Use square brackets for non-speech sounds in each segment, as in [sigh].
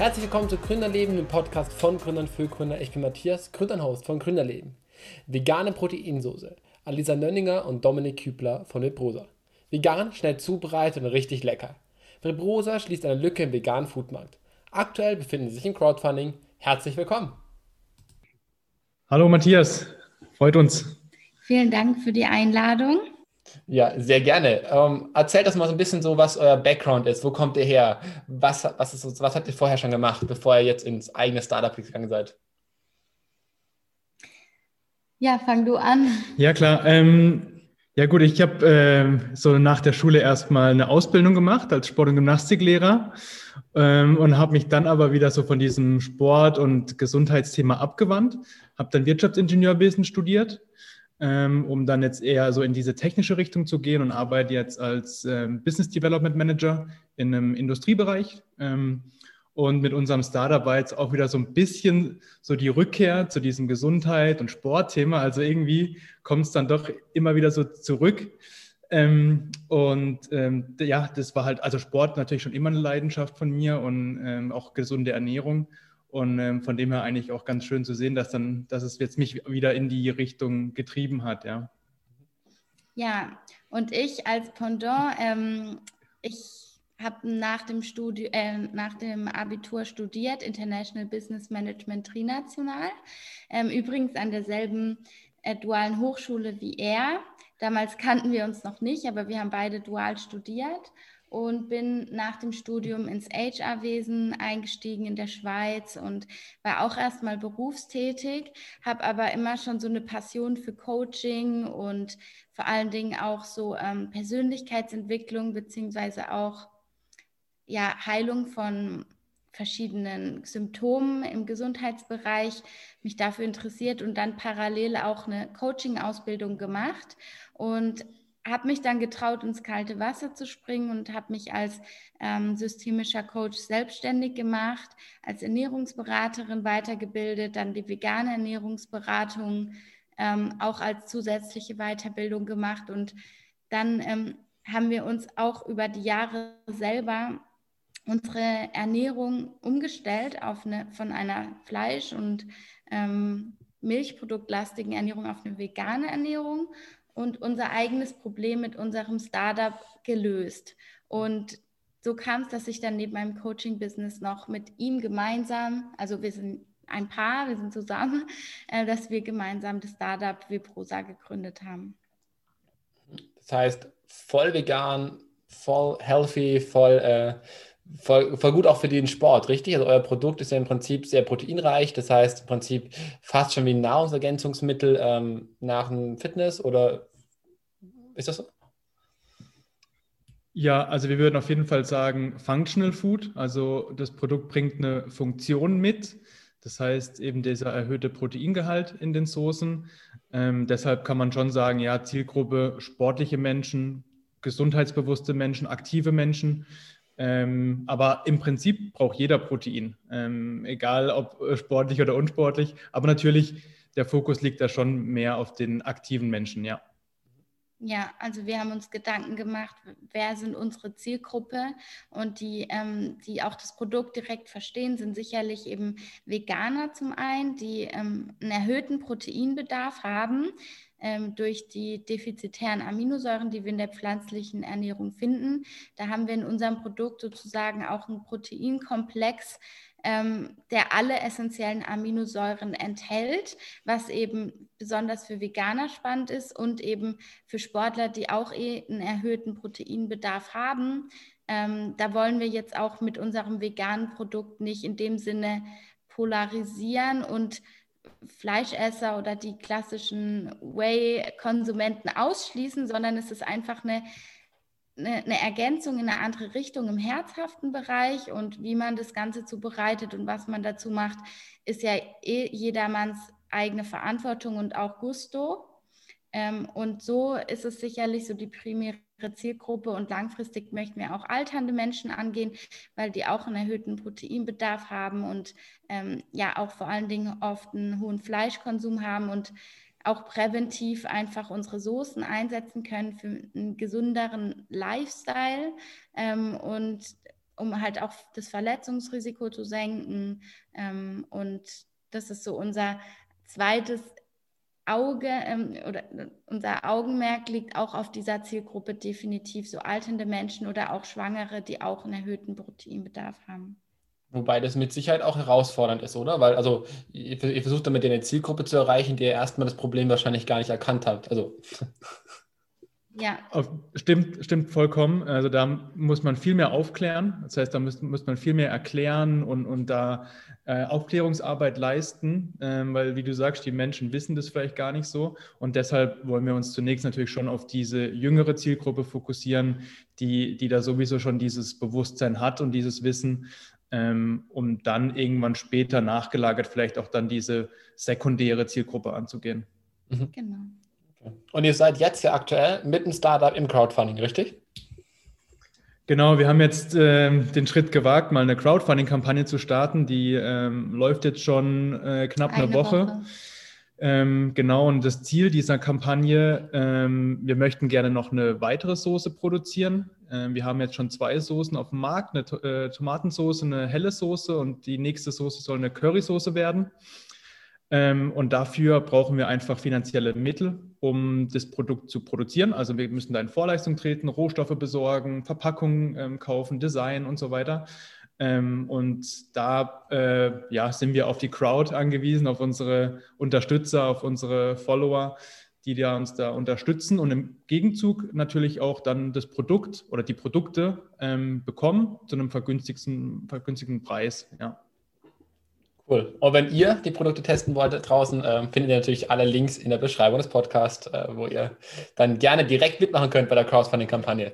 Herzlich willkommen zu Gründerleben, dem Podcast von Gründern für Gründer. Ich bin Matthias, Gründerhost von Gründerleben. Vegane Proteinsoße. Alisa Nönninger und Dominik Kübler von Vibrosa. Vegan, schnell zubereitet und richtig lecker. Vibrosa schließt eine Lücke im veganen Foodmarkt. Aktuell befinden sie sich im Crowdfunding. Herzlich willkommen. Hallo Matthias, freut uns. Vielen Dank für die Einladung. Ja, sehr gerne. Ähm, erzählt das mal so ein bisschen so, was euer Background ist. Wo kommt ihr her? Was, was, ist, was habt ihr vorher schon gemacht, bevor ihr jetzt ins eigene Startup gegangen seid? Ja, fang du an. Ja, klar. Ähm, ja, gut, ich habe äh, so nach der Schule erstmal eine Ausbildung gemacht als Sport- und Gymnastiklehrer ähm, und habe mich dann aber wieder so von diesem Sport- und Gesundheitsthema abgewandt, habe dann Wirtschaftsingenieurwesen studiert ähm, um dann jetzt eher so in diese technische Richtung zu gehen und arbeite jetzt als ähm, Business Development Manager in einem Industriebereich. Ähm, und mit unserem Startup war jetzt auch wieder so ein bisschen so die Rückkehr zu diesem Gesundheit- und Sportthema. Also irgendwie kommt es dann doch immer wieder so zurück. Ähm, und ähm, ja, das war halt, also Sport natürlich schon immer eine Leidenschaft von mir und ähm, auch gesunde Ernährung. Und ähm, von dem her eigentlich auch ganz schön zu sehen, dass dann, dass es jetzt mich wieder in die Richtung getrieben hat, ja. Ja, und ich als Pendant, ähm, ich habe nach dem Studi äh, nach dem Abitur studiert, International Business Management Trinational. Ähm, übrigens an derselben äh, dualen Hochschule wie er. Damals kannten wir uns noch nicht, aber wir haben beide dual studiert und bin nach dem Studium ins HR-Wesen eingestiegen in der Schweiz und war auch erstmal berufstätig, habe aber immer schon so eine Passion für Coaching und vor allen Dingen auch so ähm, Persönlichkeitsentwicklung beziehungsweise auch ja, Heilung von verschiedenen Symptomen im Gesundheitsbereich mich dafür interessiert und dann parallel auch eine Coaching-Ausbildung gemacht und habe mich dann getraut, ins kalte Wasser zu springen und habe mich als ähm, systemischer Coach selbstständig gemacht, als Ernährungsberaterin weitergebildet, dann die vegane Ernährungsberatung ähm, auch als zusätzliche Weiterbildung gemacht. Und dann ähm, haben wir uns auch über die Jahre selber unsere Ernährung umgestellt auf eine, von einer Fleisch- und ähm, Milchproduktlastigen Ernährung auf eine vegane Ernährung und unser eigenes Problem mit unserem Startup gelöst. Und so kam es, dass ich dann neben meinem Coaching-Business noch mit ihm gemeinsam, also wir sind ein Paar, wir sind zusammen, [laughs] äh, dass wir gemeinsam das Startup Viprosa gegründet haben. Das heißt, voll vegan, voll healthy, voll äh, voll, voll gut auch für den Sport, richtig? Also euer Produkt ist ja im Prinzip sehr proteinreich, das heißt im Prinzip fast schon wie ein Nahrungsergänzungsmittel ähm, nach dem Fitness oder ist das so? Ja, also wir würden auf jeden Fall sagen Functional Food. Also das Produkt bringt eine Funktion mit. Das heißt eben dieser erhöhte Proteingehalt in den Soßen. Ähm, deshalb kann man schon sagen, ja, Zielgruppe sportliche Menschen, gesundheitsbewusste Menschen, aktive Menschen. Ähm, aber im Prinzip braucht jeder Protein, ähm, egal ob sportlich oder unsportlich. Aber natürlich, der Fokus liegt da schon mehr auf den aktiven Menschen, ja. Ja, also wir haben uns Gedanken gemacht, wer sind unsere Zielgruppe und die, ähm, die auch das Produkt direkt verstehen, sind sicherlich eben Veganer zum einen, die ähm, einen erhöhten Proteinbedarf haben, durch die defizitären Aminosäuren, die wir in der pflanzlichen Ernährung finden. Da haben wir in unserem Produkt sozusagen auch einen Proteinkomplex, ähm, der alle essentiellen Aminosäuren enthält, was eben besonders für Veganer spannend ist und eben für Sportler, die auch eh einen erhöhten Proteinbedarf haben. Ähm, da wollen wir jetzt auch mit unserem veganen Produkt nicht in dem Sinne polarisieren und Fleischesser oder die klassischen Whey-Konsumenten ausschließen, sondern es ist einfach eine, eine, eine, Ergänzung in eine andere Richtung im herzhaften Bereich und wie man das Ganze zubereitet und was man dazu macht, ist ja eh jedermanns eigene Verantwortung und auch Gusto. Ähm, und so ist es sicherlich so die primäre Zielgruppe und langfristig möchten wir auch alternde Menschen angehen, weil die auch einen erhöhten Proteinbedarf haben und ähm, ja auch vor allen Dingen oft einen hohen Fleischkonsum haben und auch präventiv einfach unsere Soßen einsetzen können für einen gesünderen Lifestyle ähm, und um halt auch das Verletzungsrisiko zu senken. Ähm, und das ist so unser zweites Auge ähm, oder unser Augenmerk liegt auch auf dieser Zielgruppe definitiv so alternde Menschen oder auch Schwangere, die auch einen erhöhten Proteinbedarf haben. Wobei das mit Sicherheit auch herausfordernd ist, oder? Weil also ihr, ihr versucht damit eine Zielgruppe zu erreichen, die ihr erstmal das Problem wahrscheinlich gar nicht erkannt habt. Also [laughs] ja. Stimmt, stimmt vollkommen. Also da muss man viel mehr aufklären. Das heißt, da muss, muss man viel mehr erklären und, und da äh, Aufklärungsarbeit leisten, ähm, weil, wie du sagst, die Menschen wissen das vielleicht gar nicht so. Und deshalb wollen wir uns zunächst natürlich schon auf diese jüngere Zielgruppe fokussieren, die, die da sowieso schon dieses Bewusstsein hat und dieses Wissen, ähm, um dann irgendwann später nachgelagert vielleicht auch dann diese sekundäre Zielgruppe anzugehen. Mhm. Genau. Und ihr seid jetzt ja aktuell mit einem Startup im Crowdfunding, richtig? Genau, wir haben jetzt äh, den Schritt gewagt, mal eine Crowdfunding-Kampagne zu starten. Die ähm, läuft jetzt schon äh, knapp eine, eine Woche. Woche. Ähm, genau, und das Ziel dieser Kampagne, ähm, wir möchten gerne noch eine weitere Soße produzieren. Ähm, wir haben jetzt schon zwei Soßen auf dem Markt, eine äh, Tomatensoße, eine helle Soße und die nächste Soße soll eine Currysoße werden. Ähm, und dafür brauchen wir einfach finanzielle Mittel, um das Produkt zu produzieren. Also wir müssen da in Vorleistung treten, Rohstoffe besorgen, Verpackungen ähm, kaufen, Design und so weiter. Ähm, und da äh, ja, sind wir auf die Crowd angewiesen, auf unsere Unterstützer, auf unsere Follower, die da uns da unterstützen und im Gegenzug natürlich auch dann das Produkt oder die Produkte bekommen zu einem vergünstigten, vergünstigten Preis. Ja. Cool. Und wenn ihr die Produkte testen wollt draußen, äh, findet ihr natürlich alle Links in der Beschreibung des Podcasts, äh, wo ihr dann gerne direkt mitmachen könnt bei der Crowdfunding-Kampagne.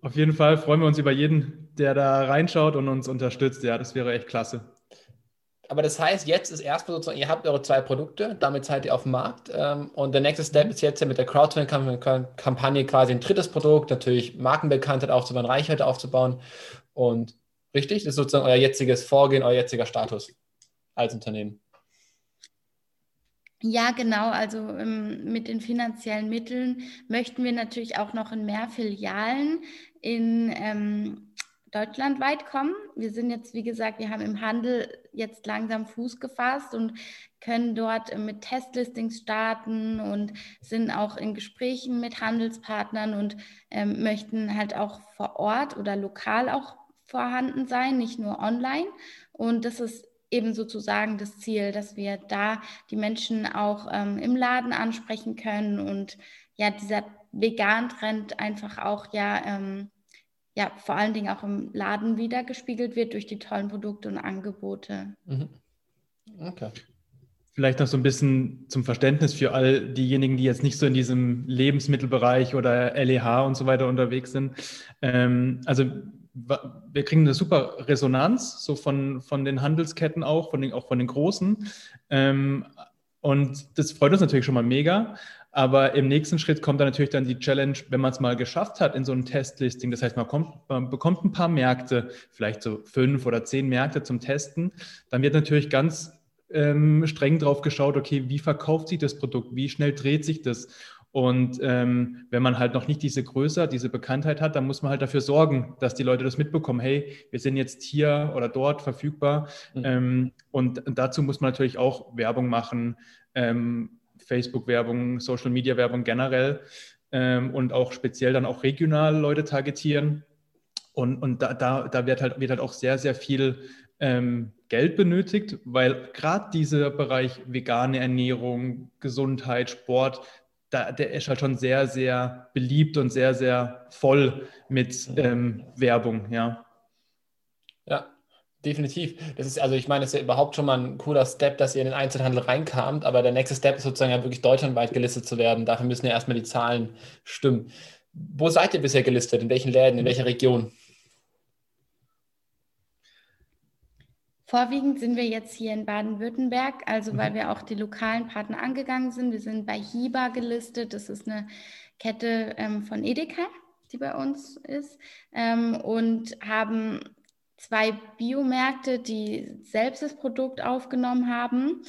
Auf jeden Fall freuen wir uns über jeden, der da reinschaut und uns unterstützt. Ja, das wäre echt klasse. Aber das heißt, jetzt ist erstmal sozusagen, ihr habt eure zwei Produkte, damit seid ihr auf dem Markt. Ähm, und der nächste Step ist jetzt mit der Crowdfunding-Kampagne quasi ein drittes Produkt, natürlich Markenbekanntheit aufzubauen, Reichweite aufzubauen. Und Richtig? Das ist sozusagen euer jetziges Vorgehen, euer jetziger Status als Unternehmen. Ja, genau. Also ähm, mit den finanziellen Mitteln möchten wir natürlich auch noch in mehr Filialen in ähm, deutschlandweit kommen. Wir sind jetzt, wie gesagt, wir haben im Handel jetzt langsam Fuß gefasst und können dort äh, mit Testlistings starten und sind auch in Gesprächen mit Handelspartnern und ähm, möchten halt auch vor Ort oder lokal auch vorhanden sein, nicht nur online. Und das ist eben sozusagen das Ziel, dass wir da die Menschen auch ähm, im Laden ansprechen können und ja, dieser Vegan-Trend einfach auch ja, ähm, ja, vor allen Dingen auch im Laden wiedergespiegelt wird durch die tollen Produkte und Angebote. Mhm. Okay. Vielleicht noch so ein bisschen zum Verständnis für all diejenigen, die jetzt nicht so in diesem Lebensmittelbereich oder LEH und so weiter unterwegs sind. Ähm, also wir kriegen eine super Resonanz, so von, von den Handelsketten auch, von den, auch von den großen. Ähm, und das freut uns natürlich schon mal mega. Aber im nächsten Schritt kommt dann natürlich dann die Challenge, wenn man es mal geschafft hat in so einem Testlisting. Das heißt, man, kommt, man bekommt ein paar Märkte, vielleicht so fünf oder zehn Märkte zum Testen. Dann wird natürlich ganz ähm, streng drauf geschaut, okay, wie verkauft sich das Produkt? Wie schnell dreht sich das? Und ähm, wenn man halt noch nicht diese Größe, diese Bekanntheit hat, dann muss man halt dafür sorgen, dass die Leute das mitbekommen. Hey, wir sind jetzt hier oder dort verfügbar. Mhm. Ähm, und dazu muss man natürlich auch Werbung machen, ähm, Facebook-Werbung, Social-Media-Werbung generell ähm, und auch speziell dann auch regional Leute targetieren. Und, und da, da, da wird, halt, wird halt auch sehr, sehr viel ähm, Geld benötigt, weil gerade dieser Bereich vegane Ernährung, Gesundheit, Sport, da, der ist halt schon sehr, sehr beliebt und sehr, sehr voll mit ähm, Werbung, ja. Ja, definitiv. Das ist, also ich meine, das ist ja überhaupt schon mal ein cooler Step, dass ihr in den Einzelhandel reinkamt, aber der nächste Step ist sozusagen ja wirklich deutschlandweit gelistet zu werden. Dafür müssen ja erstmal die Zahlen stimmen. Wo seid ihr bisher gelistet? In welchen Läden, in welcher Region? Vorwiegend sind wir jetzt hier in Baden-Württemberg, also weil mhm. wir auch die lokalen Partner angegangen sind. Wir sind bei Hiba gelistet. Das ist eine Kette ähm, von Edeka, die bei uns ist. Ähm, und haben zwei Biomärkte, die selbst das Produkt aufgenommen haben.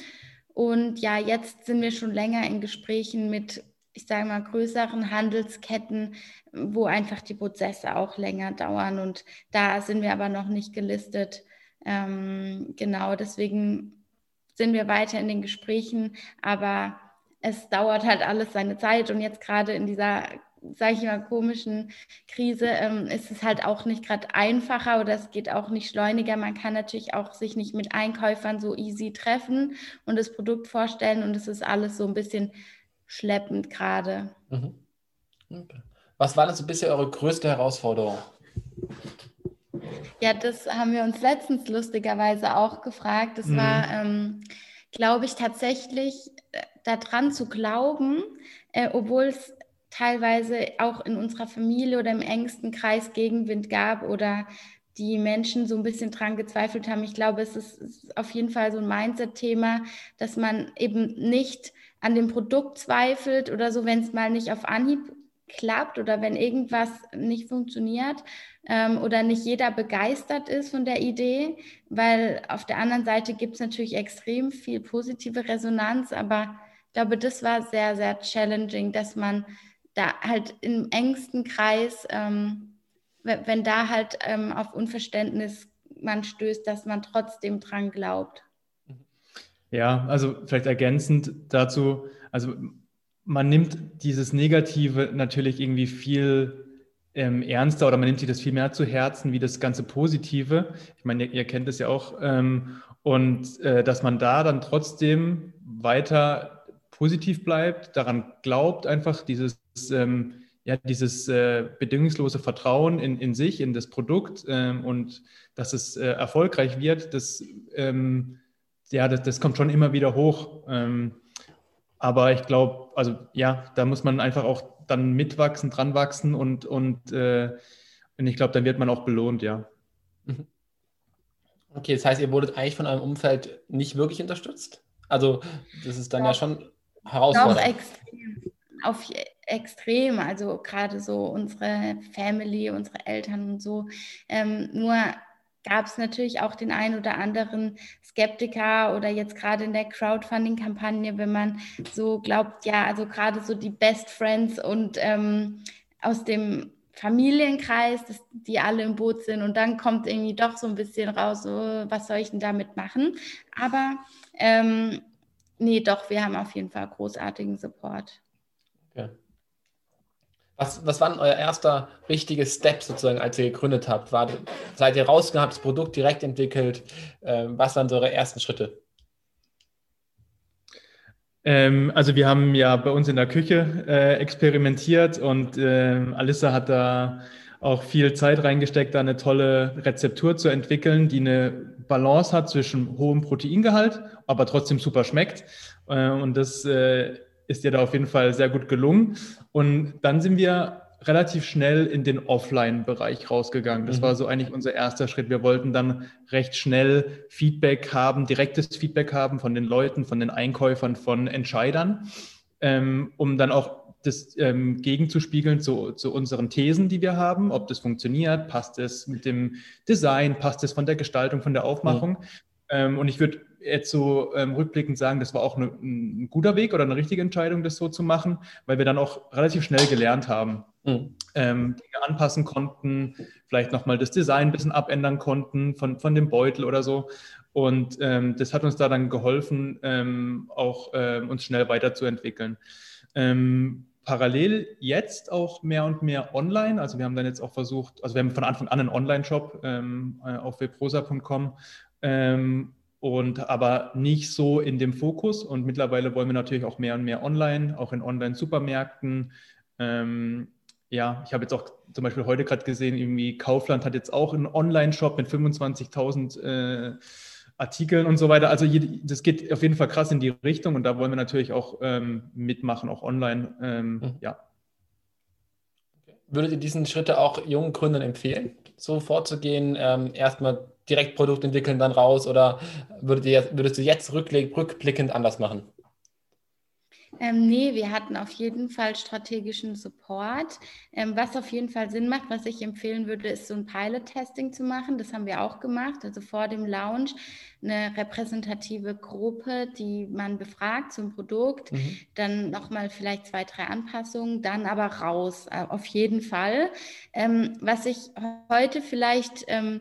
Und ja, jetzt sind wir schon länger in Gesprächen mit ich sage mal, größeren Handelsketten, wo einfach die Prozesse auch länger dauern. Und da sind wir aber noch nicht gelistet. Ähm, genau, deswegen sind wir weiter in den Gesprächen, aber es dauert halt alles seine Zeit. Und jetzt gerade in dieser sage ich mal, komischen Krise ähm, ist es halt auch nicht gerade einfacher oder es geht auch nicht schleuniger. Man kann natürlich auch sich nicht mit Einkäufern so easy treffen und das Produkt vorstellen und es ist alles so ein bisschen schleppend gerade. Mhm. Okay. Was war denn so bisher eure größte Herausforderung? Ja, das haben wir uns letztens lustigerweise auch gefragt. Das mhm. war, ähm, glaube ich, tatsächlich äh, daran zu glauben, äh, obwohl es teilweise auch in unserer Familie oder im engsten Kreis Gegenwind gab oder die Menschen so ein bisschen dran gezweifelt haben. Ich glaube, es ist, ist auf jeden Fall so ein Mindset-Thema, dass man eben nicht an dem Produkt zweifelt oder so, wenn es mal nicht auf Anhieb klappt oder wenn irgendwas nicht funktioniert ähm, oder nicht jeder begeistert ist von der Idee, weil auf der anderen Seite gibt es natürlich extrem viel positive Resonanz, aber ich glaube, das war sehr, sehr challenging, dass man da halt im engsten Kreis, ähm, wenn da halt ähm, auf Unverständnis man stößt, dass man trotzdem dran glaubt. Ja, also vielleicht ergänzend dazu, also man nimmt dieses Negative natürlich irgendwie viel ähm, ernster oder man nimmt sich das viel mehr zu Herzen wie das ganze Positive. Ich meine, ihr, ihr kennt es ja auch. Ähm, und äh, dass man da dann trotzdem weiter positiv bleibt, daran glaubt, einfach dieses ähm, ja, dieses äh, bedingungslose Vertrauen in, in sich, in das Produkt ähm, und dass es äh, erfolgreich wird, das, ähm, ja, das, das, kommt schon immer wieder hoch. Ähm, aber ich glaube, also ja, da muss man einfach auch dann mitwachsen, dran wachsen und, und, äh, und ich glaube, dann wird man auch belohnt, ja. Mhm. Okay, das heißt, ihr wurdet eigentlich von eurem Umfeld nicht wirklich unterstützt? Also, das ist dann ja, ja schon herausfordernd. Auch extrem auf extrem, also gerade so unsere Family, unsere Eltern und so. Ähm, nur gab es natürlich auch den einen oder anderen Skeptiker oder jetzt gerade in der Crowdfunding-Kampagne, wenn man so glaubt, ja, also gerade so die Best Friends und ähm, aus dem Familienkreis, dass die alle im Boot sind und dann kommt irgendwie doch so ein bisschen raus, so, was soll ich denn damit machen? Aber ähm, nee, doch, wir haben auf jeden Fall großartigen Support. Ja. Was, was war denn euer erster richtiger Step sozusagen, als ihr gegründet habt? War, seid ihr rausgegangen, habt das Produkt direkt entwickelt? Ähm, was waren so eure ersten Schritte? Ähm, also wir haben ja bei uns in der Küche äh, experimentiert und äh, Alissa hat da auch viel Zeit reingesteckt, da eine tolle Rezeptur zu entwickeln, die eine Balance hat zwischen hohem Proteingehalt, aber trotzdem super schmeckt. Äh, und das äh, ist dir da auf jeden Fall sehr gut gelungen. Und dann sind wir relativ schnell in den Offline-Bereich rausgegangen. Das mhm. war so eigentlich unser erster Schritt. Wir wollten dann recht schnell Feedback haben, direktes Feedback haben von den Leuten, von den Einkäufern, von Entscheidern, ähm, um dann auch das ähm, gegenzuspiegeln zu, zu unseren Thesen, die wir haben, ob das funktioniert, passt es mit dem Design, passt es von der Gestaltung, von der Aufmachung. Mhm. Ähm, und ich würde jetzt so ähm, rückblickend sagen, das war auch eine, ein guter Weg oder eine richtige Entscheidung, das so zu machen, weil wir dann auch relativ schnell gelernt haben, mhm. ähm, Dinge anpassen konnten, vielleicht nochmal das Design ein bisschen abändern konnten von, von dem Beutel oder so. Und ähm, das hat uns da dann geholfen, ähm, auch ähm, uns schnell weiterzuentwickeln. Ähm, parallel jetzt auch mehr und mehr online. Also wir haben dann jetzt auch versucht, also wir haben von Anfang an einen Online-Shop äh, auf webrosa.com ähm, und aber nicht so in dem Fokus. Und mittlerweile wollen wir natürlich auch mehr und mehr online, auch in Online-Supermärkten. Ähm, ja, ich habe jetzt auch zum Beispiel heute gerade gesehen, irgendwie Kaufland hat jetzt auch einen Online-Shop mit 25.000 äh, Artikeln und so weiter. Also das geht auf jeden Fall krass in die Richtung und da wollen wir natürlich auch ähm, mitmachen, auch online. Ähm, mhm. Ja. Würdet ihr diesen Schritte auch jungen Gründern empfehlen, so vorzugehen, ähm, erstmal direkt Produkt entwickeln, dann raus? Oder würdet ihr, würdest du jetzt rückblickend anders machen? Ähm, nee, wir hatten auf jeden Fall strategischen Support. Ähm, was auf jeden Fall Sinn macht, was ich empfehlen würde, ist so ein Pilot-Testing zu machen. Das haben wir auch gemacht. Also vor dem Launch eine repräsentative Gruppe, die man befragt zum Produkt, mhm. dann nochmal vielleicht zwei, drei Anpassungen, dann aber raus, äh, auf jeden Fall. Ähm, was ich heute vielleicht ähm,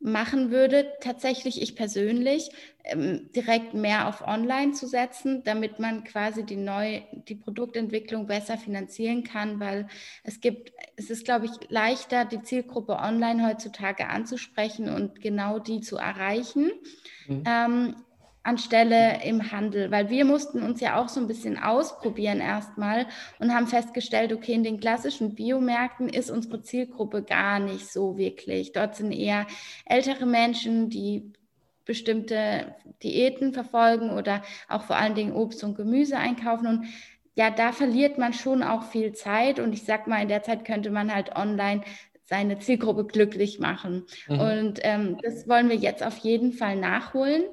machen würde, tatsächlich ich persönlich, ähm, direkt mehr auf Online zu setzen, damit man quasi die neue, die Produktentwicklung besser finanzieren kann, weil es gibt, es ist, glaube ich, leichter, die Zielgruppe online heutzutage anzusprechen und genau die zu erreichen. Mhm. Ähm, anstelle im Handel, weil wir mussten uns ja auch so ein bisschen ausprobieren erstmal und haben festgestellt, okay, in den klassischen Biomärkten ist unsere Zielgruppe gar nicht so wirklich. Dort sind eher ältere Menschen, die bestimmte Diäten verfolgen oder auch vor allen Dingen Obst und Gemüse einkaufen und ja, da verliert man schon auch viel Zeit und ich sag mal, in der Zeit könnte man halt online seine Zielgruppe glücklich machen. Mhm. Und ähm, das wollen wir jetzt auf jeden Fall nachholen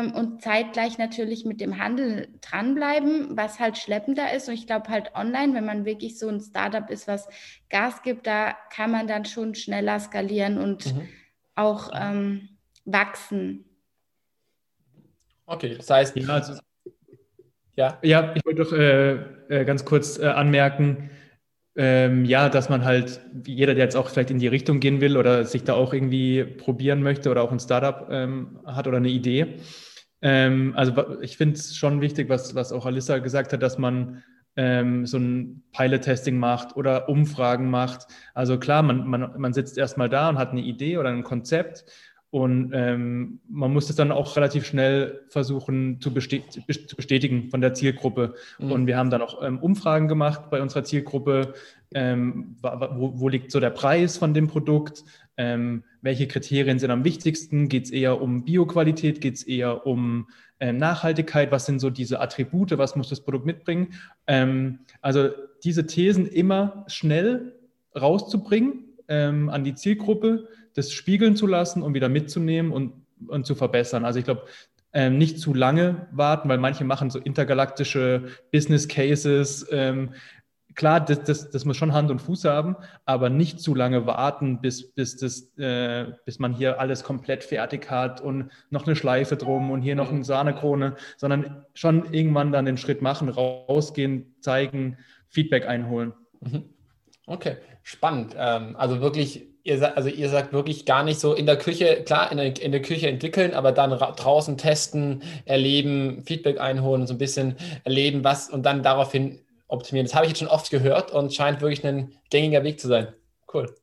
und zeitgleich natürlich mit dem Handel dranbleiben, was halt schleppender ist. Und ich glaube halt online, wenn man wirklich so ein Startup ist, was Gas gibt, da kann man dann schon schneller skalieren und mhm. auch ähm, wachsen. Okay, das heißt, ja, also, ja. ja ich wollte doch äh, äh, ganz kurz äh, anmerken, ähm, ja, dass man halt, jeder, der jetzt auch vielleicht in die Richtung gehen will oder sich da auch irgendwie probieren möchte oder auch ein Startup ähm, hat oder eine Idee. Ähm, also ich finde es schon wichtig, was, was auch Alissa gesagt hat, dass man ähm, so ein Pilot-Testing macht oder Umfragen macht. Also klar, man, man, man sitzt erstmal da und hat eine Idee oder ein Konzept und ähm, man muss es dann auch relativ schnell versuchen zu, bestätigen von der Zielgruppe. Mhm. Und wir haben dann auch ähm, Umfragen gemacht bei unserer Zielgruppe. Ähm, wo, wo, liegt so der Preis von dem Produkt? Ähm, welche Kriterien sind am wichtigsten? Geht es eher um Bioqualität? Geht es eher um ähm, Nachhaltigkeit? Was sind so diese Attribute? Was muss das Produkt mitbringen? Ähm, also diese Thesen immer schnell rauszubringen an die Zielgruppe das spiegeln zu lassen und wieder mitzunehmen und, und zu verbessern. Also ich glaube, ähm, nicht zu lange warten, weil manche machen so intergalaktische Business Cases. Ähm, klar, das, das, das muss schon Hand und Fuß haben, aber nicht zu lange warten, bis, bis, das, äh, bis man hier alles komplett fertig hat und noch eine Schleife drum und hier noch eine Sahnekrone, sondern schon irgendwann dann den Schritt machen, rausgehen, zeigen, Feedback einholen. Mhm. Okay, spannend. Ähm, also wirklich ihr sagt, also ihr sagt wirklich gar nicht so in der Küche, klar, in der, in der Küche entwickeln, aber dann draußen testen, erleben, Feedback einholen und so ein bisschen erleben, was und dann daraufhin optimieren. Das habe ich jetzt schon oft gehört und scheint wirklich ein gängiger Weg zu sein. Cool.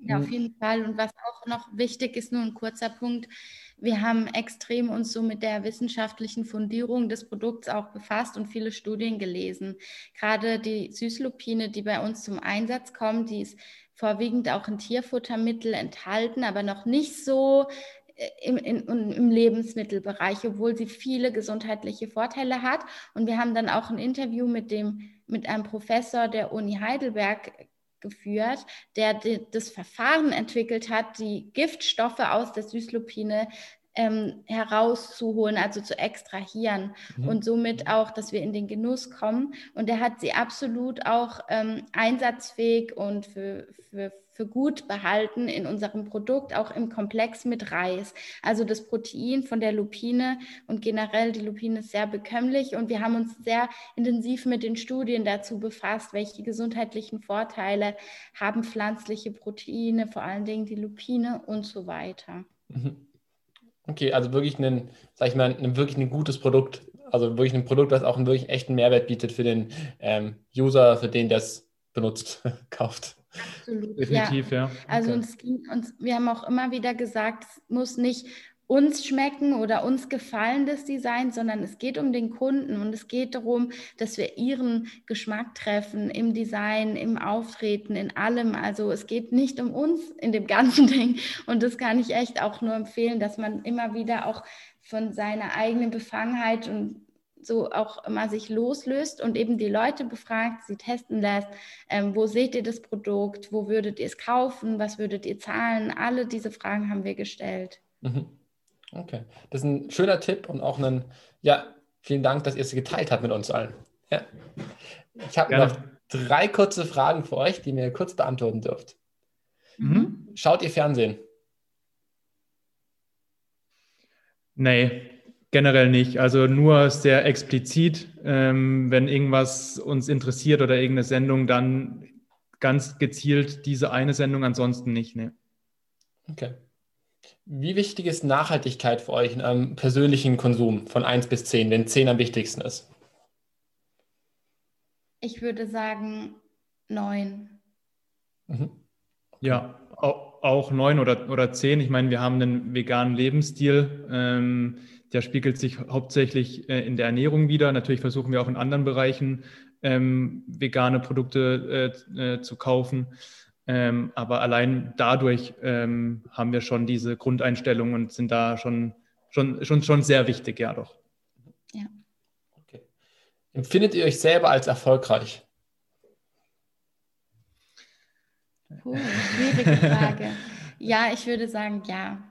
Ja, auf jeden Fall. Und was auch noch wichtig ist, nur ein kurzer Punkt. Wir haben extrem uns so mit der wissenschaftlichen Fundierung des Produkts auch befasst und viele Studien gelesen. Gerade die Süßlupine, die bei uns zum Einsatz kommt, die ist vorwiegend auch in Tierfuttermittel enthalten, aber noch nicht so äh, im, in, im Lebensmittelbereich, obwohl sie viele gesundheitliche Vorteile hat. Und wir haben dann auch ein Interview mit, dem, mit einem Professor der Uni Heidelberg geführt, der das Verfahren entwickelt hat, die Giftstoffe aus der Süßlupine ähm, herauszuholen, also zu extrahieren mhm. und somit auch, dass wir in den Genuss kommen. Und er hat sie absolut auch ähm, einsatzfähig und für, für, für gut behalten in unserem Produkt, auch im Komplex mit Reis. Also das Protein von der Lupine und generell die Lupine ist sehr bekömmlich und wir haben uns sehr intensiv mit den Studien dazu befasst, welche gesundheitlichen Vorteile haben pflanzliche Proteine, vor allen Dingen die Lupine und so weiter. Mhm. Okay, also wirklich ein, sag ich mal, ein, wirklich ein gutes Produkt. Also wirklich ein Produkt, was auch einen wirklich echten Mehrwert bietet für den ähm, User, für den das benutzt, [laughs] kauft. Absolut. Definitiv, ja. ja. Also okay. uns, uns, wir haben auch immer wieder gesagt, es muss nicht uns schmecken oder uns gefallen das Design, sondern es geht um den Kunden und es geht darum, dass wir ihren Geschmack treffen im Design, im Auftreten, in allem. Also es geht nicht um uns in dem ganzen [laughs] Ding und das kann ich echt auch nur empfehlen, dass man immer wieder auch von seiner eigenen Befangenheit und so auch immer sich loslöst und eben die Leute befragt, sie testen lässt, ähm, wo seht ihr das Produkt, wo würdet ihr es kaufen, was würdet ihr zahlen, alle diese Fragen haben wir gestellt. Mhm. Okay, das ist ein schöner Tipp und auch ein, ja, Vielen Dank, dass ihr es geteilt habt mit uns allen. Ja. Ich habe noch drei kurze Fragen für euch, die mir kurz beantworten dürft. Mhm. Schaut ihr Fernsehen? Nee, generell nicht. Also nur sehr explizit, ähm, wenn irgendwas uns interessiert oder irgendeine Sendung, dann ganz gezielt diese eine Sendung, ansonsten nicht. Nee. Okay. Wie wichtig ist Nachhaltigkeit für euch in eurem persönlichen Konsum von 1 bis 10, wenn 10 am wichtigsten ist? Ich würde sagen 9. Mhm. Ja, auch, auch 9 oder, oder 10. Ich meine, wir haben einen veganen Lebensstil. Ähm, der spiegelt sich hauptsächlich äh, in der Ernährung wieder. Natürlich versuchen wir auch in anderen Bereichen ähm, vegane Produkte äh, äh, zu kaufen. Ähm, aber allein dadurch ähm, haben wir schon diese Grundeinstellungen und sind da schon, schon, schon, schon sehr wichtig, ja doch. Ja. Okay. Empfindet ihr euch selber als erfolgreich? Puh, schwierige Frage. ja, ich würde sagen ja,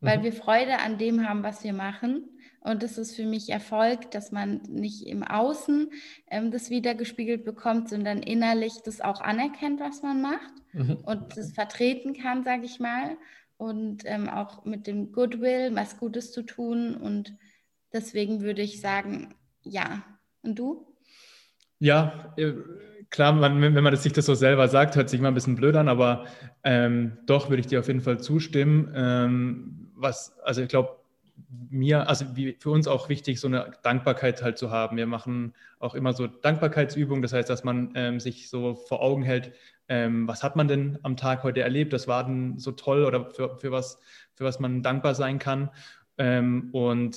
weil mhm. wir Freude an dem haben, was wir machen. Und das ist für mich Erfolg, dass man nicht im Außen ähm, das wiedergespiegelt bekommt, sondern innerlich das auch anerkennt, was man macht mhm. und das vertreten kann, sage ich mal. Und ähm, auch mit dem Goodwill, was Gutes zu tun. Und deswegen würde ich sagen, ja. Und du? Ja, äh, klar, man, wenn man das sich das so selber sagt, hört sich mal ein bisschen blöd an, aber ähm, doch würde ich dir auf jeden Fall zustimmen. Ähm, was, also ich glaube, mir, also für uns auch wichtig, so eine Dankbarkeit halt zu haben. Wir machen auch immer so Dankbarkeitsübungen, das heißt, dass man ähm, sich so vor Augen hält, ähm, was hat man denn am Tag heute erlebt, das war denn so toll oder für, für, was, für was man dankbar sein kann. Ähm, und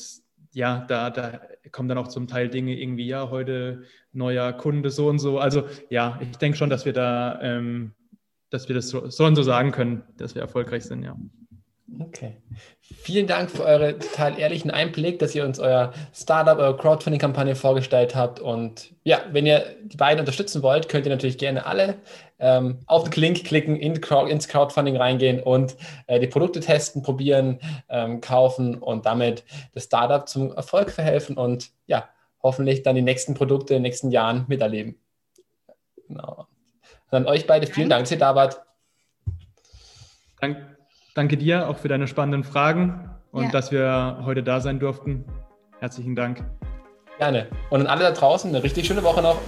ja, da, da kommen dann auch zum Teil Dinge irgendwie, ja, heute neuer Kunde so und so. Also ja, ich denke schon, dass wir da, ähm, dass wir das so, so und so sagen können, dass wir erfolgreich sind, ja. Okay. Vielen Dank für euren total ehrlichen Einblick, dass ihr uns euer Startup, eure Crowdfunding-Kampagne vorgestellt habt. Und ja, wenn ihr die beiden unterstützen wollt, könnt ihr natürlich gerne alle ähm, auf den Link klicken, in Crowd, ins Crowdfunding reingehen und äh, die Produkte testen, probieren, ähm, kaufen und damit das Startup zum Erfolg verhelfen und ja, hoffentlich dann die nächsten Produkte in den nächsten Jahren miterleben. Genau. Und an euch beide vielen Dank, dass ihr da wart. Danke. Danke dir auch für deine spannenden Fragen und ja. dass wir heute da sein durften. Herzlichen Dank. Gerne. Und an alle da draußen eine richtig schöne Woche noch.